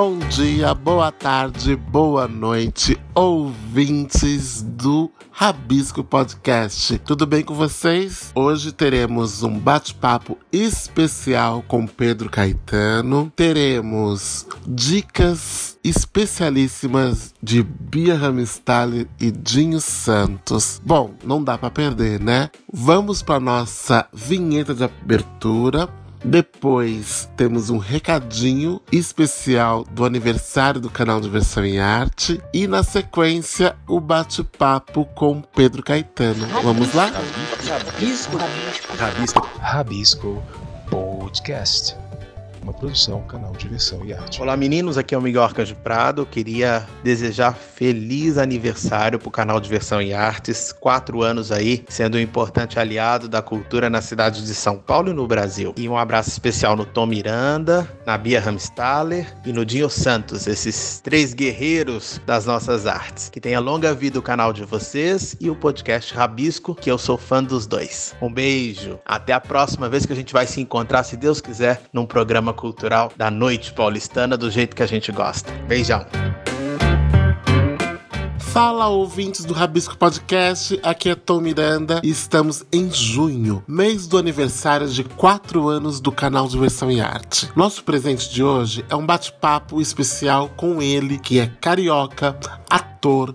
Bom dia, boa tarde, boa noite, ouvintes do Rabisco Podcast. Tudo bem com vocês? Hoje teremos um bate-papo especial com Pedro Caetano. Teremos dicas especialíssimas de Bia Ramstalli e Dinho Santos. Bom, não dá para perder, né? Vamos para nossa vinheta de abertura depois temos um recadinho especial do aniversário do canal Diversão em Arte. E na sequência, o bate-papo com Pedro Caetano. Vamos lá? Rabisco, rabisco. Rabisco. Rabisco Podcast uma produção, canal Direção e Arte. Olá meninos, aqui é o Miguel Arcanjo Prado. queria desejar feliz aniversário para o canal Diversão e Artes. Quatro anos aí, sendo um importante aliado da cultura na cidade de São Paulo e no Brasil. E um abraço especial no Tom Miranda, na Bia Ramstaller e no Dinho Santos, esses três guerreiros das nossas artes. Que tenha longa vida o canal de vocês e o podcast Rabisco, que eu sou fã dos dois. Um beijo, até a próxima vez que a gente vai se encontrar, se Deus quiser, num programa cultural da noite paulistana do jeito que a gente gosta. Beijão! Fala, ouvintes do Rabisco Podcast, aqui é Tom Miranda e estamos em junho, mês do aniversário de 4 anos do canal Diversão e Arte. Nosso presente de hoje é um bate-papo especial com ele, que é carioca, ator,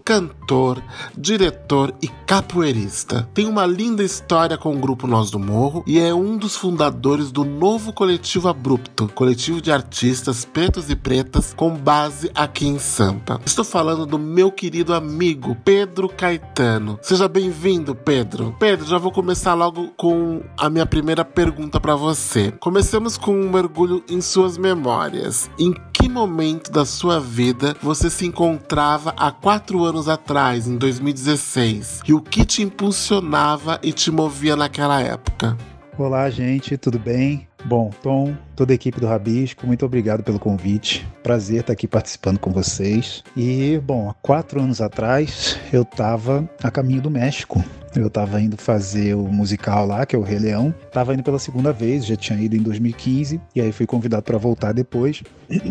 cantor, diretor e capoeirista. Tem uma linda história com o grupo Nós do Morro e é um dos fundadores do novo coletivo Abrupto, coletivo de artistas pretos e pretas com base aqui em Sampa. Estou falando do meu querido amigo Pedro Caetano. Seja bem-vindo, Pedro. Pedro, já vou começar logo com a minha primeira pergunta para você. Comecemos com um mergulho em suas memórias. Em que momento da sua vida você se encontrava há quatro anos atrás, em 2016? E o que te impulsionava e te movia naquela época? Olá, gente, tudo bem? Bom, Tom, toda a equipe do Rabisco, muito obrigado pelo convite. Prazer estar aqui participando com vocês. E, bom, há quatro anos atrás eu estava a caminho do México. Eu estava indo fazer o musical lá, que é o Rei Leão. Tava indo pela segunda vez, já tinha ido em 2015, e aí fui convidado para voltar depois.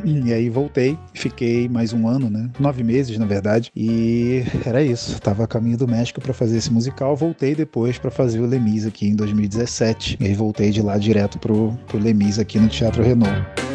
E aí voltei, fiquei mais um ano, né? Nove meses, na verdade. E era isso. Tava a caminho do México para fazer esse musical. Voltei depois para fazer o Lemis aqui em 2017. E aí voltei de lá direto pro, pro Lemis aqui no Teatro Renault.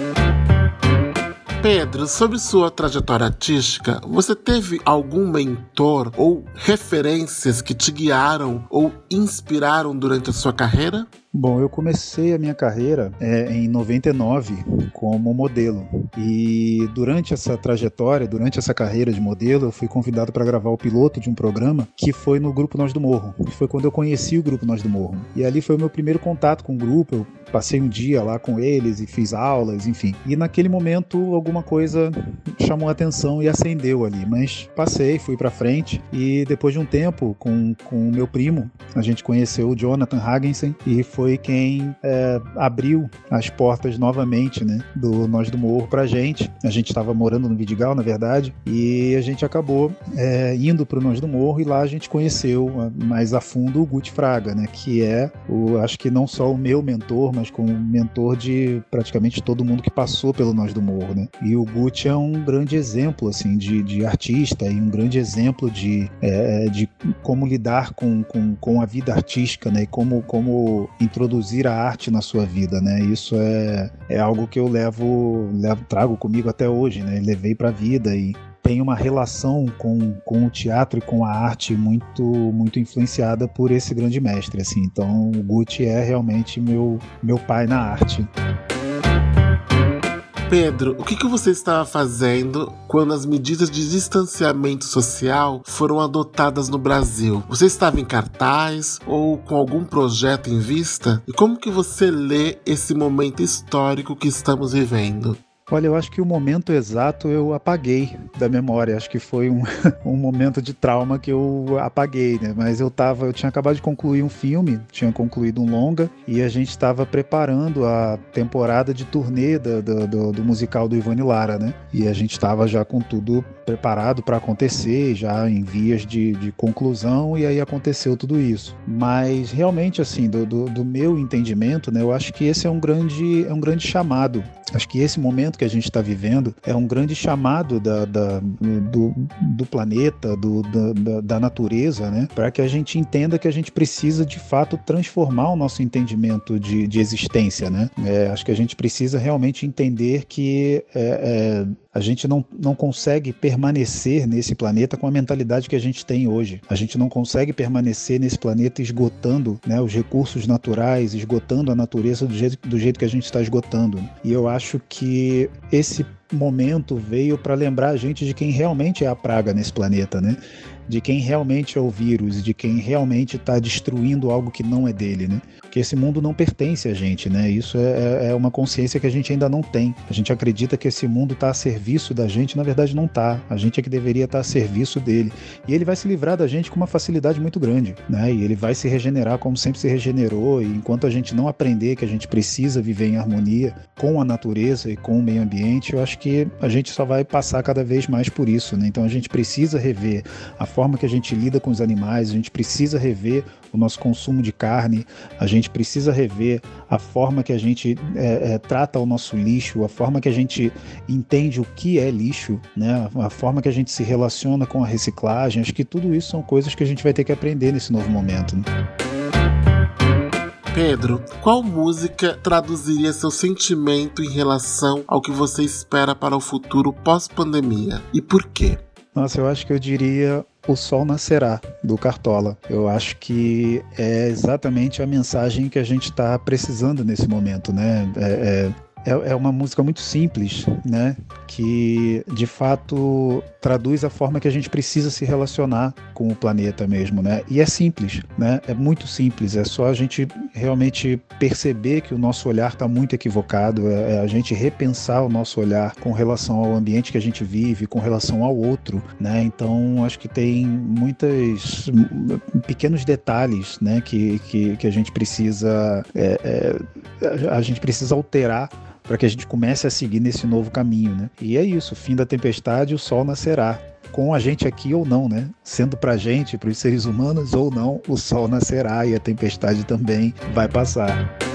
Pedro, sobre sua trajetória artística, você teve algum mentor ou referências que te guiaram ou inspiraram durante a sua carreira? Bom, eu comecei a minha carreira é, em 99 como modelo e durante essa trajetória, durante essa carreira de modelo, eu fui convidado para gravar o piloto de um programa que foi no Grupo Nós do Morro. Foi quando eu conheci o Grupo Nós do Morro. E ali foi o meu primeiro contato com o grupo. Eu passei um dia lá com eles e fiz aulas, enfim. E naquele momento alguma coisa chamou a atenção e acendeu ali. Mas passei, fui para frente e depois de um tempo com, com o meu primo, a gente conheceu o Jonathan Hagensen e foi quem é, abriu as portas novamente, né, do Nós do Morro pra gente. A gente estava morando no Vidigal, na verdade, e a gente acabou é, indo pro Nós do Morro e lá a gente conheceu mais a fundo o Guti Fraga, né, que é, o, acho que não só o meu mentor, mas como mentor de praticamente todo mundo que passou pelo Nós do Morro, né. E o Guti é um grande exemplo, assim, de, de artista e um grande exemplo de, é, de como lidar com, com, com a vida artística, né, e como, como introduzir a arte na sua vida, né? Isso é, é algo que eu levo, levo trago comigo até hoje, né? Levei para a vida e tem uma relação com, com o teatro e com a arte muito muito influenciada por esse grande mestre, assim. Então, o Gucci é realmente meu meu pai na arte. Pedro, o que, que você estava fazendo quando as medidas de distanciamento social foram adotadas no Brasil? Você estava em cartaz ou com algum projeto em vista? E como que você lê esse momento histórico que estamos vivendo? Olha, eu acho que o momento exato eu apaguei da memória. Acho que foi um, um momento de trauma que eu apaguei, né? Mas eu tava, eu tinha acabado de concluir um filme, tinha concluído um longa e a gente estava preparando a temporada de turnê do, do, do, musical do Ivone Lara, né? E a gente estava já com tudo preparado para acontecer, já em vias de, de, conclusão e aí aconteceu tudo isso. Mas realmente, assim, do, do, do meu entendimento, né? Eu acho que esse é um grande, é um grande chamado Acho que esse momento que a gente está vivendo é um grande chamado da, da do, do, planeta, do, da, da, natureza, né? Para que a gente entenda que a gente precisa de fato transformar o nosso entendimento de, de existência, né? É, acho que a gente precisa realmente entender que é, é, a gente não, não consegue permanecer nesse planeta com a mentalidade que a gente tem hoje. A gente não consegue permanecer nesse planeta esgotando né, os recursos naturais, esgotando a natureza do jeito, do jeito que a gente está esgotando. E eu acho que esse momento veio para lembrar a gente de quem realmente é a praga nesse planeta, né? de quem realmente é o vírus, de quem realmente está destruindo algo que não é dele, né? Porque esse mundo não pertence a gente, né? Isso é, é, é uma consciência que a gente ainda não tem. A gente acredita que esse mundo está a serviço da gente, na verdade não está. A gente é que deveria estar tá a serviço dele. E ele vai se livrar da gente com uma facilidade muito grande, né? E ele vai se regenerar como sempre se regenerou. E enquanto a gente não aprender que a gente precisa viver em harmonia com a natureza e com o meio ambiente, eu acho que a gente só vai passar cada vez mais por isso, né? Então a gente precisa rever a forma que a gente lida com os animais, a gente precisa rever o nosso consumo de carne, a gente precisa rever a forma que a gente é, é, trata o nosso lixo, a forma que a gente entende o que é lixo, né? a forma que a gente se relaciona com a reciclagem. Acho que tudo isso são coisas que a gente vai ter que aprender nesse novo momento. Né? Pedro, qual música traduziria seu sentimento em relação ao que você espera para o futuro pós-pandemia e por quê? Nossa, eu acho que eu diria o Sol Nascerá, do Cartola. Eu acho que é exatamente a mensagem que a gente está precisando nesse momento, né? É, é é, é uma música muito simples, né? Que de fato traduz a forma que a gente precisa se relacionar com o planeta mesmo, né? E é simples, né? É muito simples. É só a gente realmente perceber que o nosso olhar está muito equivocado. É, é a gente repensar o nosso olhar com relação ao ambiente que a gente vive, com relação ao outro, né? Então acho que tem muitos pequenos detalhes, né? Que, que, que a gente precisa é, é, a gente precisa alterar para que a gente comece a seguir nesse novo caminho, né? E é isso, fim da tempestade, o sol nascerá. Com a gente aqui ou não, né? Sendo para a gente, para os seres humanos ou não, o sol nascerá e a tempestade também vai passar.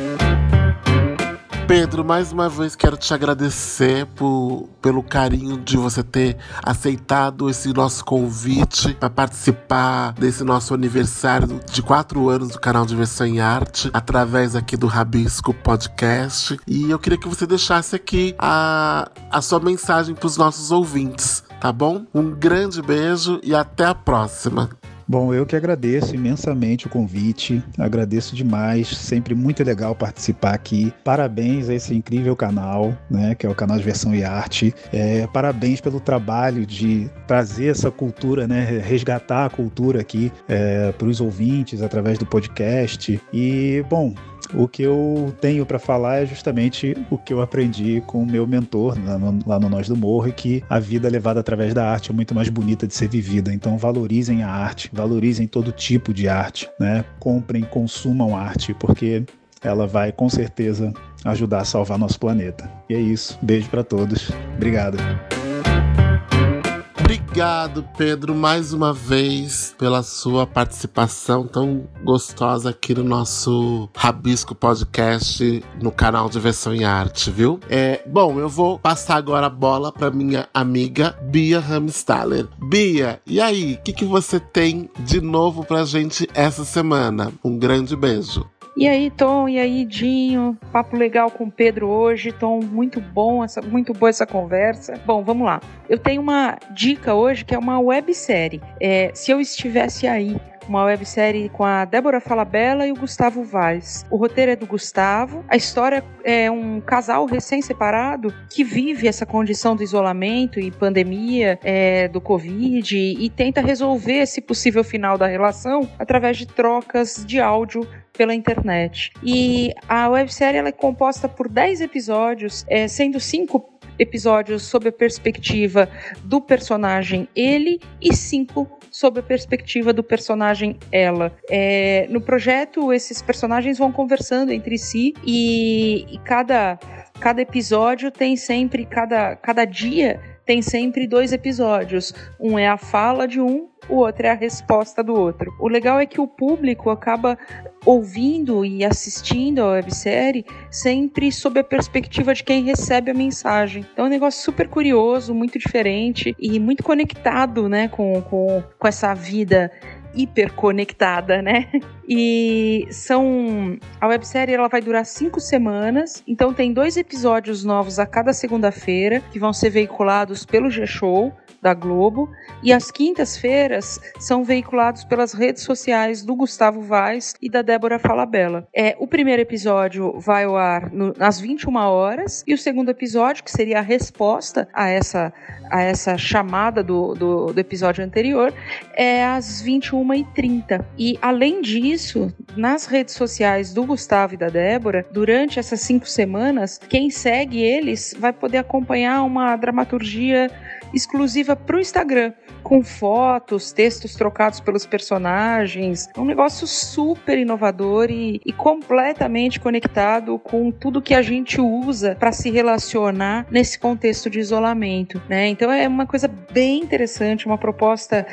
Pedro, mais uma vez quero te agradecer por, pelo carinho de você ter aceitado esse nosso convite para participar desse nosso aniversário de quatro anos do canal Diversão em Arte, através aqui do Rabisco Podcast. E eu queria que você deixasse aqui a, a sua mensagem para os nossos ouvintes, tá bom? Um grande beijo e até a próxima. Bom, eu que agradeço imensamente o convite, agradeço demais, sempre muito legal participar aqui. Parabéns a esse incrível canal, né, que é o canal de Versão e Arte. É, parabéns pelo trabalho de trazer essa cultura, né, resgatar a cultura aqui é, para os ouvintes através do podcast. E, bom, o que eu tenho para falar é justamente o que eu aprendi com o meu mentor lá no, lá no Nós do Morro, que a vida levada através da arte é muito mais bonita de ser vivida. Então valorizem a arte, valorizem todo tipo de arte, né? Comprem, consumam arte, porque ela vai com certeza ajudar a salvar nosso planeta. E é isso. Beijo para todos. Obrigado. Obrigado, Pedro, mais uma vez pela sua participação tão gostosa aqui no nosso Rabisco Podcast no canal de Versão em Arte, viu? É, bom, eu vou passar agora a bola para minha amiga Bia Ramstaller. Bia, e aí, o que, que você tem de novo pra gente essa semana? Um grande beijo. E aí, Tom, e aí, Dinho? Papo legal com o Pedro hoje, Tom, muito bom, essa, muito boa essa conversa. Bom, vamos lá. Eu tenho uma dica hoje que é uma websérie. É, se eu estivesse aí, uma websérie com a Débora Falabella e o Gustavo Vaz. O roteiro é do Gustavo, a história é um casal recém-separado que vive essa condição do isolamento e pandemia é, do Covid e tenta resolver esse possível final da relação através de trocas de áudio pela internet. E a websérie ela é composta por 10 episódios, é, sendo cinco episódios sob a perspectiva do personagem ele e cinco sob a perspectiva do personagem ela. É, no projeto, esses personagens vão conversando entre si e, e cada, cada episódio tem sempre, cada, cada dia tem sempre dois episódios. Um é a fala de um, o outro é a resposta do outro. O legal é que o público acaba ouvindo e assistindo a websérie sempre sob a perspectiva de quem recebe a mensagem. Então é um negócio super curioso, muito diferente e muito conectado né, com, com, com essa vida hiperconectada, né? E são. A websérie ela vai durar cinco semanas, então tem dois episódios novos a cada segunda-feira que vão ser veiculados pelo G-Show da Globo e às quintas-feiras são veiculados pelas redes sociais do Gustavo Vaz e da Débora Falabella. É, o primeiro episódio vai ao ar no, às 21 horas e o segundo episódio, que seria a resposta a essa, a essa chamada do, do, do episódio anterior, é às 21h30. E além disso, nas redes sociais do Gustavo e da Débora, durante essas cinco semanas, quem segue eles vai poder acompanhar uma dramaturgia exclusiva para o Instagram, com fotos, textos trocados pelos personagens. É um negócio super inovador e, e completamente conectado com tudo que a gente usa para se relacionar nesse contexto de isolamento. Né? Então é uma coisa bem interessante, uma proposta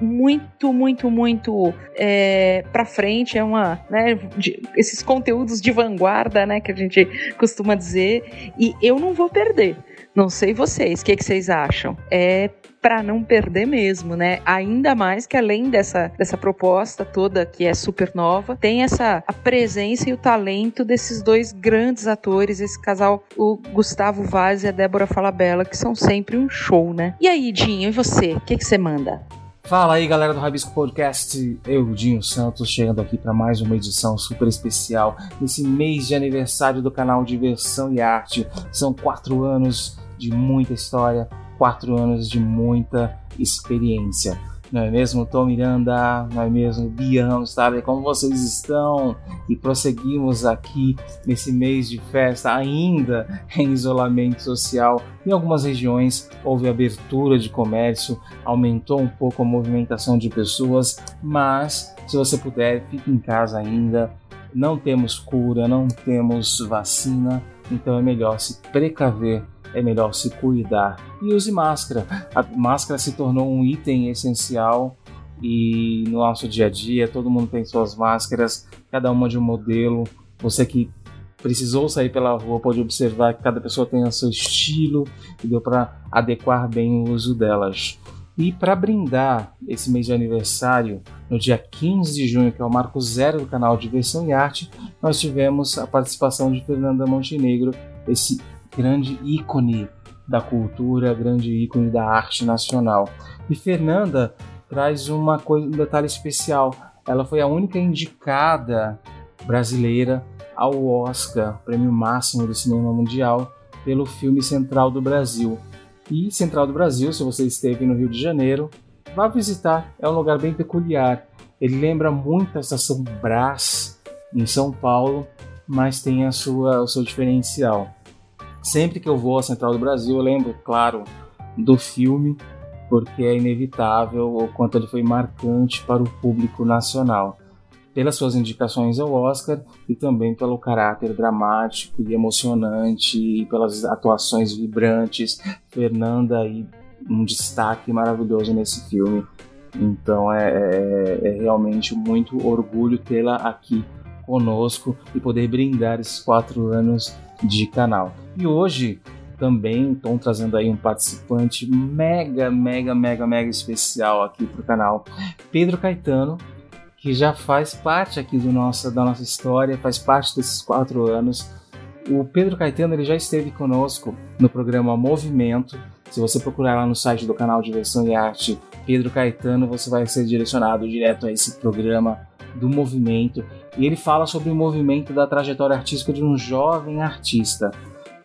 muito, muito, muito é, para frente. É uma, né, de, esses conteúdos de vanguarda, né, que a gente costuma dizer. E eu não vou perder. Não sei vocês, o que, que vocês acham? É para não perder mesmo, né? Ainda mais que além dessa, dessa proposta toda que é super nova, tem essa a presença e o talento desses dois grandes atores, esse casal, o Gustavo Vaz e a Débora Falabella, que são sempre um show, né? E aí, Dinho, e você? O que, que você manda? Fala aí, galera do Rabisco Podcast. Eu, Dinho Santos, chegando aqui para mais uma edição super especial nesse mês de aniversário do canal Diversão e Arte. São quatro anos de muita história, quatro anos de muita experiência. Não é mesmo, Tom Miranda? Não é mesmo, Biano? Sabe como vocês estão? E prosseguimos aqui nesse mês de festa, ainda em isolamento social. Em algumas regiões houve abertura de comércio, aumentou um pouco a movimentação de pessoas, mas se você puder, fique em casa ainda. Não temos cura, não temos vacina, então é melhor se precaver é melhor se cuidar. E use máscara. A máscara se tornou um item essencial e no nosso dia a dia todo mundo tem suas máscaras, cada uma de um modelo. Você que precisou sair pela rua pode observar que cada pessoa tem o seu estilo e deu para adequar bem o uso delas. E para brindar esse mês de aniversário, no dia 15 de junho, que é o marco zero do canal Diversão e Arte, nós tivemos a participação de Fernanda Montenegro, esse grande ícone da cultura, grande ícone da arte nacional. E Fernanda traz uma coisa, um detalhe especial. Ela foi a única indicada brasileira ao Oscar, prêmio máximo do cinema mundial, pelo filme Central do Brasil. E Central do Brasil, se você esteve no Rio de Janeiro, vá visitar. É um lugar bem peculiar. Ele lembra muito a estação Brás em São Paulo, mas tem a sua, o seu diferencial. Sempre que eu vou à Central do Brasil, eu lembro, claro, do filme, porque é inevitável o quanto ele foi marcante para o público nacional. Pelas suas indicações ao Oscar e também pelo caráter dramático e emocionante e pelas atuações vibrantes. Fernanda aí um destaque maravilhoso nesse filme. Então é, é, é realmente muito orgulho tê-la aqui conosco e poder brindar esses quatro anos de canal. E hoje também estão trazendo aí um participante mega, mega, mega, mega especial aqui para o canal, Pedro Caetano, que já faz parte aqui do nossa, da nossa história, faz parte desses quatro anos. O Pedro Caetano ele já esteve conosco no programa Movimento. Se você procurar lá no site do canal Diversão e Arte Pedro Caetano, você vai ser direcionado direto a esse programa do movimento. E ele fala sobre o movimento da trajetória artística de um jovem artista.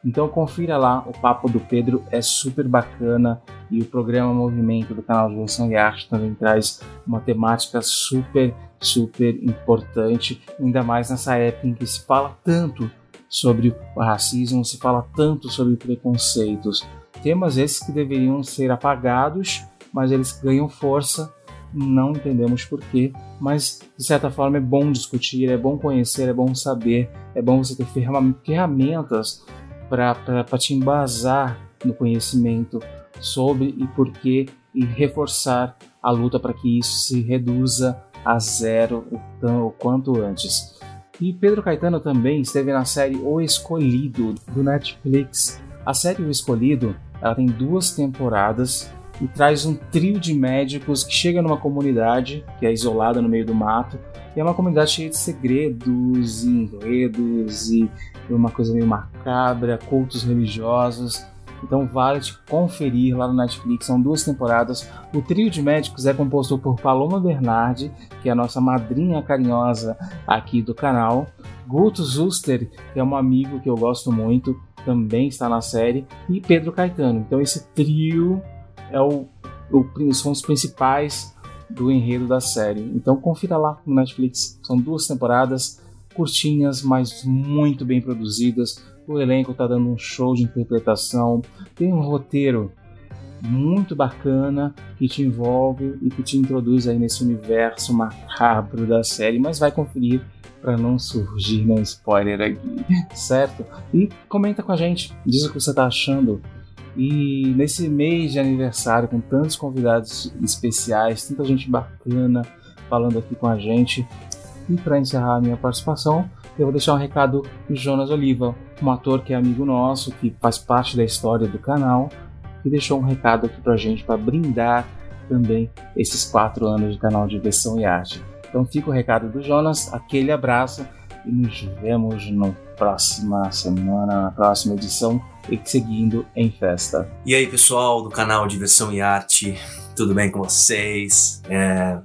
Então confira lá, o papo do Pedro é super bacana e o programa Movimento do canal de e Arte também traz uma temática super, super importante, ainda mais nessa época em que se fala tanto sobre o racismo, se fala tanto sobre preconceitos. Temas esses que deveriam ser apagados, mas eles ganham força não entendemos porquê, mas de certa forma é bom discutir, é bom conhecer, é bom saber, é bom você ter ferramentas para te embasar no conhecimento sobre e por que e reforçar a luta para que isso se reduza a zero o, tão, o quanto antes. E Pedro Caetano também esteve na série O Escolhido do Netflix. A série O Escolhido ela tem duas temporadas e traz um trio de médicos que chega numa comunidade que é isolada no meio do mato e é uma comunidade cheia de segredos, enredos e uma coisa meio macabra, cultos religiosos. Então vale te conferir lá no Netflix, são duas temporadas. O trio de médicos é composto por Paloma Bernardi, que é a nossa madrinha carinhosa aqui do canal. Guto Zuster, que é um amigo que eu gosto muito, também está na série. E Pedro Caetano. Então esse trio é o, o são os principais do enredo da série. Então confira lá no Netflix. São duas temporadas curtinhas, mas muito bem produzidas o elenco está dando um show de interpretação, tem um roteiro muito bacana que te envolve e que te introduz aí nesse universo macabro da série, mas vai conferir para não surgir nenhum spoiler aqui, certo? E comenta com a gente, diz o que você está achando. E nesse mês de aniversário, com tantos convidados especiais, tanta gente bacana falando aqui com a gente, e para encerrar a minha participação, eu vou deixar um recado do Jonas Oliva, um ator que é amigo nosso, que faz parte da história do canal, que deixou um recado aqui pra gente para brindar também esses quatro anos de canal de versão e arte. Então fica o recado do Jonas, aquele abraço e nos vemos na próxima semana, na próxima edição e seguindo em festa. E aí pessoal do canal Diversão e Arte, tudo bem com vocês? É,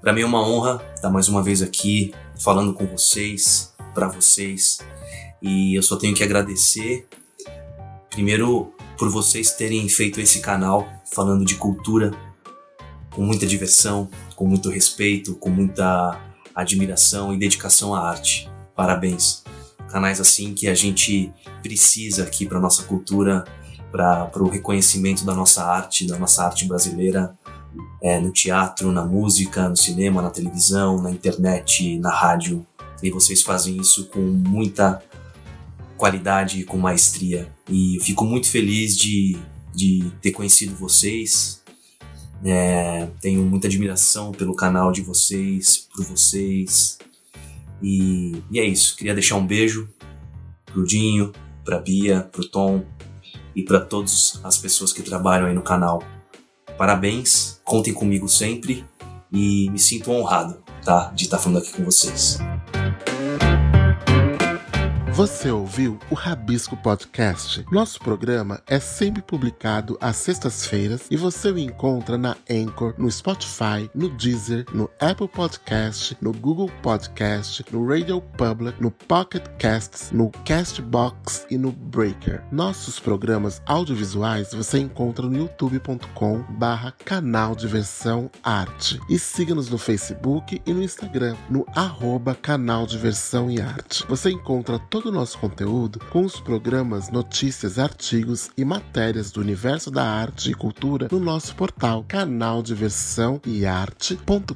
para mim é uma honra estar mais uma vez aqui falando com vocês, para vocês. E eu só tenho que agradecer, primeiro, por vocês terem feito esse canal falando de cultura com muita diversão, com muito respeito, com muita admiração e dedicação à arte. Parabéns. Canais assim que a gente precisa aqui para nossa cultura, para o reconhecimento da nossa arte, da nossa arte brasileira, é, no teatro, na música, no cinema, na televisão, na internet, na rádio. E vocês fazem isso com muita qualidade e com maestria. E eu fico muito feliz de, de ter conhecido vocês. É, tenho muita admiração pelo canal de vocês, por vocês. E, e é isso. Queria deixar um beijo pro Dinho, pra Bia, pro Tom e para todas as pessoas que trabalham aí no canal. Parabéns, contem comigo sempre e me sinto honrado, tá, de estar falando aqui com vocês. Você ouviu o Rabisco Podcast? Nosso programa é sempre publicado às sextas-feiras e você o encontra na Anchor, no Spotify, no Deezer, no Apple Podcast, no Google Podcast, no Radio Public, no Pocket Casts, no Castbox e no Breaker. Nossos programas audiovisuais você encontra no youtube.com barra canal Diversão Arte. E siga-nos no Facebook e no Instagram, no arroba canal Diversão e Arte. Você encontra todo todo o nosso conteúdo com os programas, notícias, artigos e matérias do universo da arte e cultura no nosso portal canal Diversão e Arte.com.br.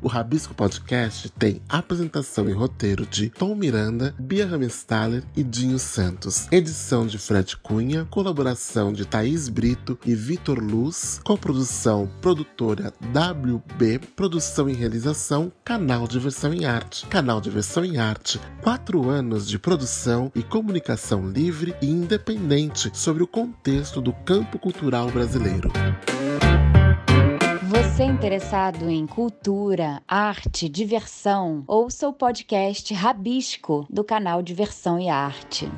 O Rabisco Podcast tem apresentação e roteiro de Tom Miranda, Bia Ramestaler e Dinho Santos. Edição de Fred Cunha, colaboração de Thaís Brito e Vitor Luz, coprodução produtora WB, produção e realização Canal Diversão e Arte. Canal Diversão e Arte, quatro anos anos de produção e comunicação livre e independente sobre o contexto do campo cultural brasileiro. Você é interessado em cultura, arte, diversão? Ouça o podcast Rabisco do canal Diversão e Arte.